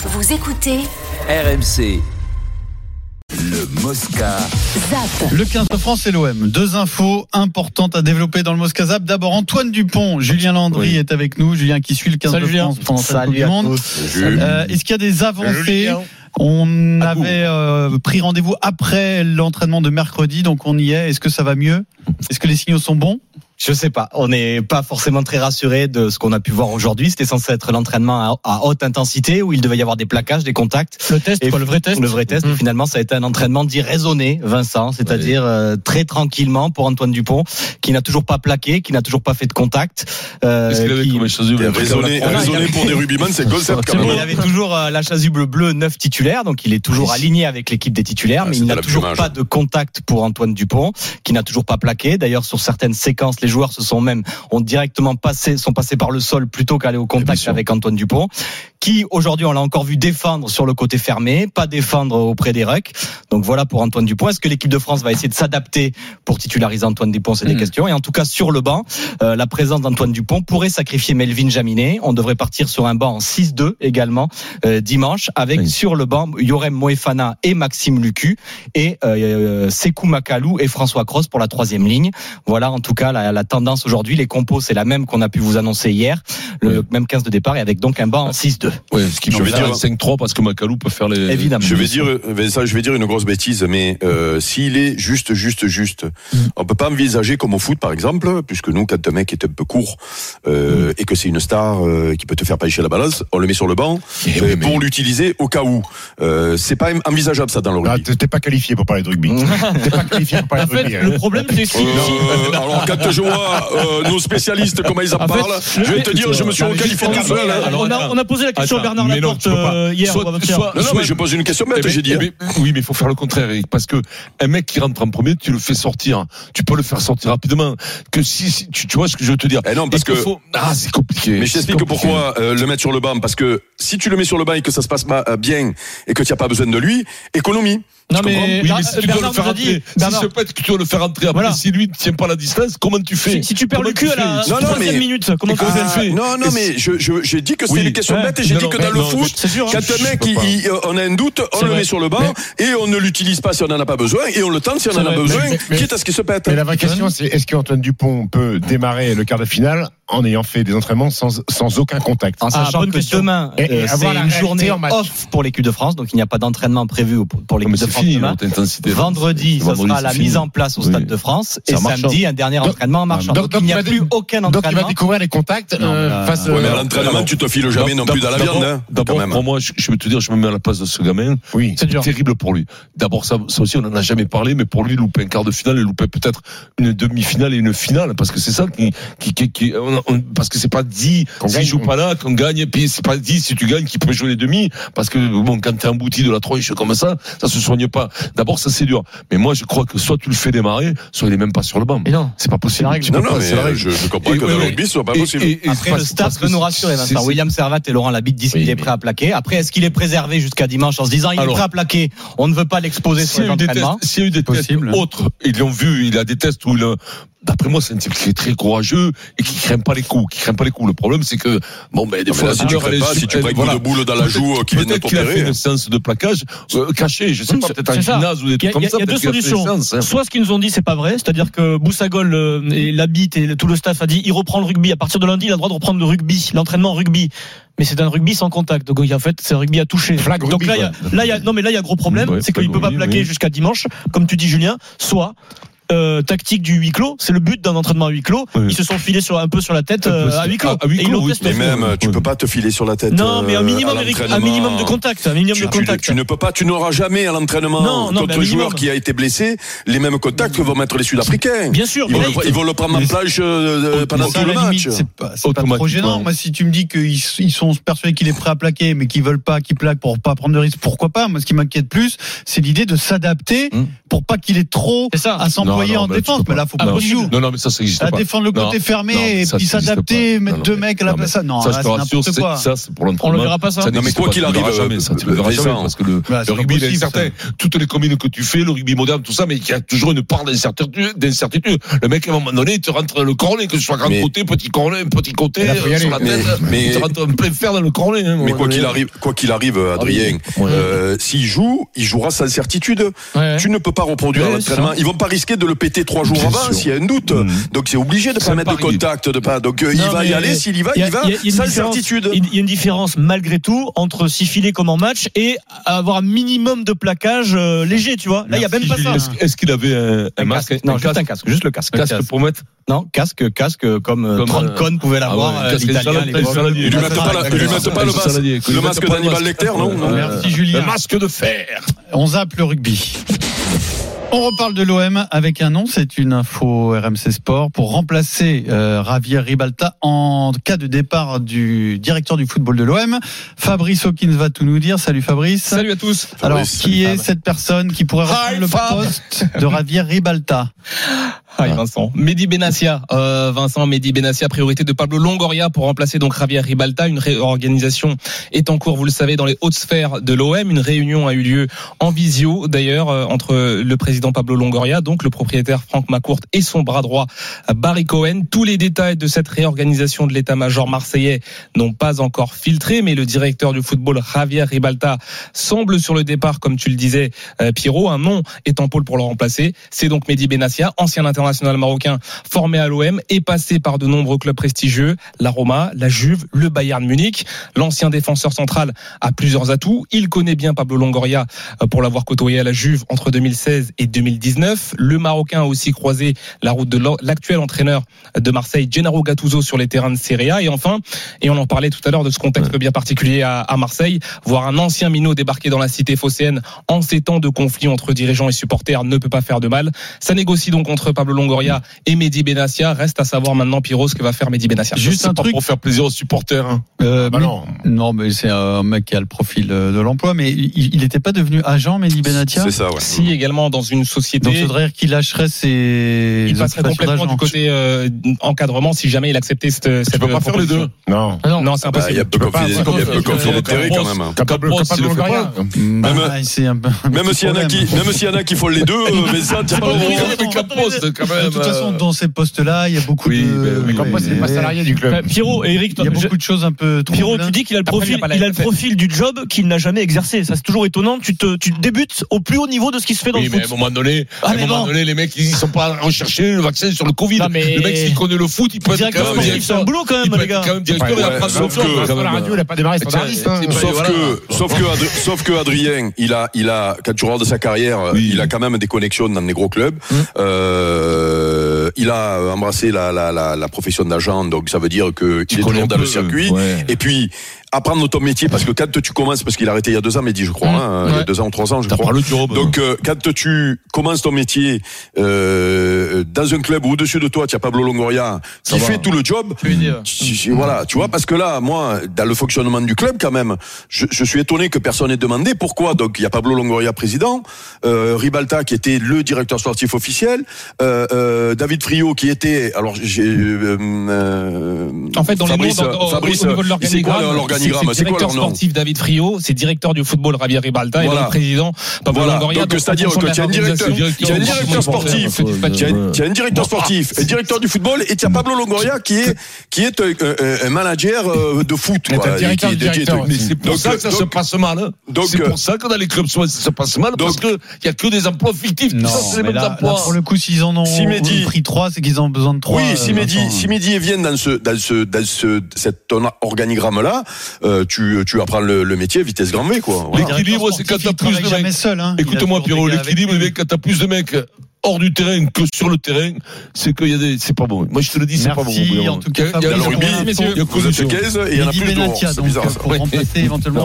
Vous écoutez RMC. Le Mosca. ZAP. Le 15 de France et l'OM. Deux infos importantes à développer dans le Moscazap. D'abord, Antoine Dupont. Julien Landry est avec nous. Julien qui suit le 15 Salut, de Julien. France pendant à Monde. Euh, Est-ce qu'il y a des avancées On avait euh, pris rendez-vous après l'entraînement de mercredi, donc on y est. Est-ce que ça va mieux? Est-ce que les signaux sont bons? Je sais pas. On n'est pas forcément très rassuré de ce qu'on a pu voir aujourd'hui. C'était censé être l'entraînement à, à haute intensité où il devait y avoir des plaquages, des contacts. Le test, Et quoi, le vrai test. Le vrai test. Mhm. Finalement, ça a été un entraînement dit raisonné, Vincent, c'est-à-dire euh, très tranquillement pour Antoine Dupont, qui n'a toujours pas plaqué, qui n'a toujours pas fait de contact. euh, qu'il avait qui- chasuble avait- pour des rugbyman, c'est concept quand Il avait toujours euh, la chasuble bleue neuf titulaire, donc il est toujours aligné avec l'équipe des titulaires, Ah, mais il n'a toujours pas de contact pour Antoine Dupont, qui n'a toujours pas plaqué. D'ailleurs, sur certaines séquences, les joueurs se sont même ont directement passé, sont passés par le sol plutôt qu'aller au contact avec Antoine Dupont, qui aujourd'hui on l'a encore vu défendre sur le côté fermé, pas défendre auprès des rucks. Donc voilà pour Antoine Dupont. Est-ce que l'équipe de France va essayer de s'adapter pour titulariser Antoine Dupont? C'est des Mhm. questions. Et en tout cas sur le banc, euh, la présence d'Antoine Dupont pourrait sacrifier Melvin Jaminet. On devrait partir sur un banc en 6-2 également euh, dimanche, avec Oui. sur le banc Yorem Moefana et Maxime Lucu et euh, Sekou Makalou et François Cross pour la troisième ligne. Voilà en tout cas la, la tendance aujourd'hui. Les compos c'est la même qu'on a pu vous annoncer hier, le Oui. même 15 de départ et avec donc un banc en 6-2. Ouais, ce qui Je peut vais dire- un 5-3 parce que Macalou peut faire les. Évidemment. Je vais dire, Vincent, je vais dire une grosse bêtise, mais euh, s'il est juste, juste, juste, on peut pas envisager comme au foot, par exemple, puisque nous, quand un mec est un peu court euh, et que c'est une star euh, qui peut te faire pencher la balance, on le met sur le banc Eh euh, oui, mais- pour l'utiliser au cas où. Euh, c'est pas envisageable ça dans le Ah, rugby. t'es t'es pas qualifié pour parler de rugby. T'es pas qualifié pour parler En de fait, rugby. hein. le problème, c'est si- Euh, alors quand je vois euh, nos spécialistes comment ils en, En fait, parlent, je vais te dire, je tout seul. on, a, on a posé la question à Bernard non, Laporte euh, hier. Soit- soit- Non, non, mais je pose une question bête, Eh ben, j'ai dit. eh hein. ben, oui, mais il faut faire le contraire, Eric, parce que un mec qui rentre en premier, tu le fais sortir. Tu peux le faire sortir rapidement. Que si, si- tu, tu vois ce que je veux te dire. Eh non, parce que- faut- ah, c'est compliqué. Mais je t'explique pourquoi euh, le mettre sur le banc. Parce que si tu le mets sur le banc et que ça se passe pas euh, bien et que tu n'as pas besoin de lui, économie. Non, mais, Oui, mais si tu dois Bernard le faire rentrer, Bernard, si je pète que tu dois le faire rentrer après, Voilà. si lui ne tient pas la distance, comment tu fais si, si tu perds Comment le cul à la Non, non, mais- minute, comment tu fais fait Non, non, mais je, je, j'ai dit que c'était Oui. questions Ouais. bêtes et j'ai Non, dit que dans le non, foot, hein. quand un mec, on a un doute, on le vrai. met sur le banc et on ne l'utilise pas si on n'en a pas besoin et on le tente si on en a besoin, quitte à ce qu'il se pète. Mais la vraie question, c'est est-ce qu'Antoine Dupont peut démarrer le quart de finale en ayant fait des entraînements sans, sans aucun contact En sachant bonne que question. demain, euh, c'est une journée en match. off pour l'équipe de France, donc il n'y a pas d'entraînement prévu pour l'équipe de France fini, demain. Vendredi, ce Vendredi, sera la fini. mise en place au Oui. Stade de France et samedi un dernier Donc- entraînement en marchant. donc- Donc, donc il n'y il a plus aucun Donc il va entraînement. découvrir les contacts euh, mais, face Ouais, mais à euh, l'entraînement, tu te files jamais non plus dans la viande, hein, D'abord, pour moi, je, vais te dire, je me mets à la place de ce gamin. Oui. C'est terrible pour lui. D'abord, ça, ça aussi, on n'en a jamais parlé, mais pour lui, louper un quart de finale et louper peut-être une demi-finale et une finale, parce que c'est ça qui, qui, qui, qui- on- on- parce que c'est pas dit Qu'on s'il gagne. joue pas là, qu'on gagne, et puis c'est pas dit si tu gagnes qu'il peut jouer les demi, parce que bon, quand t'es embouti de la tronche comme ça, ça se soigne pas. D'abord, ça c'est dur. Mais moi, je crois que soit tu le fais démarrer, soit il est même pas sur le banc. Mais non. C'est pas possible. C'est la règle. Tu peux Non, non, pas, mais c'est la euh, règle. je, je comprends Et- que ouais, dans le rugby, ce soit pas Et- possible. et- et Après, parce- le staff peut nous rassurer, c'est- Vincent. c'est- William Servat et Laurent Labitte disent Oui, qu'il est prêt à plaquer. Après, est-ce qu'il est préservé jusqu'à dimanche en se disant il est prêt à plaquer On ne veut pas l'exposer sur S'il y les a eu des tests, entraînements. s'il y a eu des tests autres, ils l'ont vu, il a des tests où il a, d'après moi, c'est un type qui est très courageux et qui craint pas les coups, qui craint pas les coups. Le problème, c'est que, bon, ben, des fois, si tu crains pas, si tu prends un coup voilà. de boule dans la joue qui vient de Peut-être qu'il a fait t'opérer. une séance de plaquage euh, caché, je sais pas, peut-être un gymnase ou des trucs comme il y a- ça. il y a deux solutions. hein. Soit ce qu'ils nous ont dit, c'est pas vrai, c'est-à-dire que Boussagol euh, et Labitte et tout le staff a dit, il reprend le rugby. À partir de lundi, il a le droit de reprendre le rugby, l'entraînement en rugby. Mais c'est un rugby sans contact. Donc en fait, c'est un rugby à toucher. Flag Donc rugby, là, il y a, quoi. là, il y a, non mais là, il y a gros problème, Ouais, c'est qu'il peut pas plaquer oui. jusqu'à dimanche, comme tu dis Julien. Soit euh, tactique du huis clos. C'est le but d'un entraînement à huis clos. Ils se sont filés sur, un peu sur la tête euh, à huis clos. À, huis clos et mais même, euh, oui. tu peux pas te filer sur la tête. Non, mais un euh, minimum, un minimum de contact. Un minimum tu, de contact. Tu, ne peux pas, tu n'auras jamais à l'entraînement contre joueur qui a été blessé les mêmes contacts que vont mettre les Sud-Africains. Bien sûr. Ils, vont, le, ils vont, le, prendre en plage euh, pendant tout le match. C'est pas, trop gênant. Moi, si tu me dis qu'ils sont persuadés qu'il est prêt à plaquer, mais qu'ils veulent pas qu'il plaque pour pas prendre de risque, pourquoi pas? Moi, ce qui m'inquiète plus, c'est l'idée de s'adapter hmm. pour pas qu'il ait trop à 100% envoyer en bah, défense, mais là, faut pas qu'on Non, non, mais ça, ça existe. Pas. Défendre le côté fermé et puis s'adapter, mettre deux mecs à la place. Non, ça, ça, c'est pour l'entraînement. On le verra pas, ça. Non, mais quoi qu'il arrive, jamais, ça, tu le euh, verras jamais, parce que le bah, rugby, il est incertain. Toutes les communes que tu fais, le rugby moderne, tout ça, mais il y a toujours une part d'incertitude. Le mec, à un moment donné, il te rentre le cornet, que ce soit grand côté, petit cornet, petit côté, euh, sur la tête. Il te rentre plein fer dans le cornet. Hein, mais quoi qu'il arrive, quoi qu'il arrive, ah Adrien, euh, s'il joue, il jouera sans certitude. Tu ne peux pas reproduire l'entraînement. Ils vont pas risquer de le péter trois jours Bien avant s'il y a un doute. Mhm. Donc c'est obligé de pas mettre de contact, de pas. Donc euh, il va y aller. S'il y va, Il y a- il va il y a- il y a une sans différence- certitude. Il y a une différence malgré tout entre s'y filer comme en match et avoir un minimum de plaquage euh, léger, tu vois. Là, il y a même pas ça. Est-ce qu'il avait un, un Un masque, casque. Non, juste un casque, juste le casque. casque pour mettre Non, casque, casque comme, euh, Comme, 30 euh, connes pouvaient l'avoir, ah ouais, casque. Ils lui mettent pas, le, masque, le masque d'Hannibal. Lecter, non. Merci Julien. Le masque de fer. On zappe le rugby. On reparle de l'OM avec un nom, c'est une info RMC Sport pour remplacer euh, Javier Ribalta en cas de départ du directeur du football de l'OM. Fabrice Hawkins va tout nous dire. Salut Fabrice. Salut à tous. Alors, Fabrice, qui est Fab. cette personne qui pourrait reprendre Hi, le Fab. poste de Javier Ribalta? Hi Vincent. Mehdi Benassia. Euh, Vincent Mehdi Benassia, priorité de Pablo Longoria pour remplacer donc Javier Ribalta. Une réorganisation est en cours, vous le savez, dans les hautes sphères de l'OM. Une réunion a eu lieu en visio, d'ailleurs, euh, entre le président Pablo Longoria, donc le propriétaire Franck Macourt et son bras droit Barry Cohen. Tous les détails de cette réorganisation de l'état-major marseillais n'ont pas encore filtré, mais le directeur du football Javier Ribalta semble sur le départ, comme tu le disais, euh, Pierrot. Un nom est en pôle pour le remplacer. C'est donc Mehdi Benassia, ancien international marocain formé à l'OM et passé par de nombreux clubs prestigieux, la Roma, la Juve, le Bayern Munich. L'ancien défenseur central a plusieurs atouts. Il connaît bien Pablo Longoria euh, pour l'avoir côtoyé à la Juve entre 2016 et 2019. Le Marocain a aussi croisé la route de l'actuel entraîneur de Marseille, Gennaro Gattuso, sur les terrains de Serie A. Et enfin, et on en parlait tout à l'heure de ce contexte bien particulier à, à Marseille, voir un ancien minot débarquer dans la cité phocéenne en ces temps de conflit entre dirigeants et supporters ne peut pas faire de mal. Ça négocie donc entre Pablo Longoria et Mehdi Benassia. Reste à savoir maintenant, Pierrot, ce que va faire Mehdi Benassia. Juste un pas truc. pour faire plaisir aux supporters. hein. Euh, Bah mais- non. non, mais c'est un mec qui a le profil euh, de l'emploi, mais il n'était pas devenu agent, Mehdi Benatia? C'est ça, ouais. Si également dans une société. Donc, ça voudrait dire qu'il lâcherait ses il passerait complètement du côté euh, encadrement si jamais il acceptait cette. Tu cette peux pas faire les deux. Non. Ah non. Non, c'est Bah, Il impossible. Tu conflit- il y a peu d'intérêt quand même. Capable. Bah, Même- s'il y en a qui, font les deux, mais ça, t'as pas quand même. De toute façon, euh, dans ces postes-là, il y a beaucoup Oui, de. mais- Mais comme quoi, c'est pas salarié du Euh, club. Pierrot et Eric, Il y a beaucoup de choses un peu trop. Pierrot, tu dis qu'il a le profil, pas il a le profil du job qu'il n'a jamais exercé. Ça, c'est toujours étonnant. Tu te, tu débutes au plus haut niveau de ce qui se fait dans le mais à un foot. moment donné, Ah, à un moment donné, les mecs, ils sont pas recherchés le vaccin sur le Covid. Le mec, s'il connaît le foot, il peut être quand même c'est un boulot quand même, les gars. quand même directeur la radio, il a pas démarré standardiste. hein. C'est- c'est- Sauf que, sauf que, sauf que Adrien, il a, il a, quand tu regardes sa carrière, Oui. il a quand même des connexions dans des gros clubs. Hum. Euh, il a embrassé la, la, la, la profession d'agent, donc ça veut dire que Tu il est toujours dans peu, le circuit. ouais. Et puis, apprendre ton métier, parce que quand tu commences, parce qu'il a arrêté il y a deux ans, mais dit, je crois, Hum. hein, il y a deux ans ou trois ans, je crois. pas le job. Donc, euh, quand tu commences ton métier euh, dans un club où au-dessus de toi, tu as Pablo Longoria Ça qui va. fait tout le job, Tu veux dire. si- si- voilà, tu vois, parce que là, moi, dans le fonctionnement du club, quand même, je, je suis étonné que personne n'ait demandé pourquoi. Donc, il y a Pablo Longoria, président, euh, Ribalta, qui était le directeur sportif officiel, euh, euh, David Friot, qui était, alors, j'ai, euh, euh, En fait, dans Fabrice, les noms, dans- au- Fabrice, au niveau de c'est quoi l'organigramme, c'est quoi directeur leur nom sportif David Friot, c'est directeur du football Javier Ribalta et Voilà. donc président Pablo Voilà. Longoria. Donc, c'est-à-dire que tu as un directeur- directeur sportif. Tu as, tu as un directeur sportif, un directeur du football, et tu as Pablo Longoria qui est qui est un, manager euh, de foot. Et c'est pour Donc, ça que ça donc- se passe mal. hein. donc, C'est euh, pour ça que dans les clubs ça se passe mal parce donc- que il y a que des emplois fictifs. Non, ça, c'est les mais mêmes là, là, emplois. pour le coup, s'ils en ont Si Mehdi- pris trois, c'est qu'ils ont besoin de trois. Oui, euh, si Mehdi, Mehdi vient dans ce, dans ce, dans ce, cet organigramme-là, euh, tu, tu apprends le, le métier vitesse grand V. L'équilibre, c'est quand Sportif, t'as plus de mecs. Hein. Écoute-moi, Pierrot, l'équilibre, quand t'as plus de mecs hors du terrain que sur le terrain, c'est qu'il y a des, c'est pas bon. Moi, je te le dis, c'est pas bon. En tout cas. Il y a- il y a Fabrice, le rugby, il y a. 15 et il y en a plus C'est bizarre. pour remplacer éventuellement.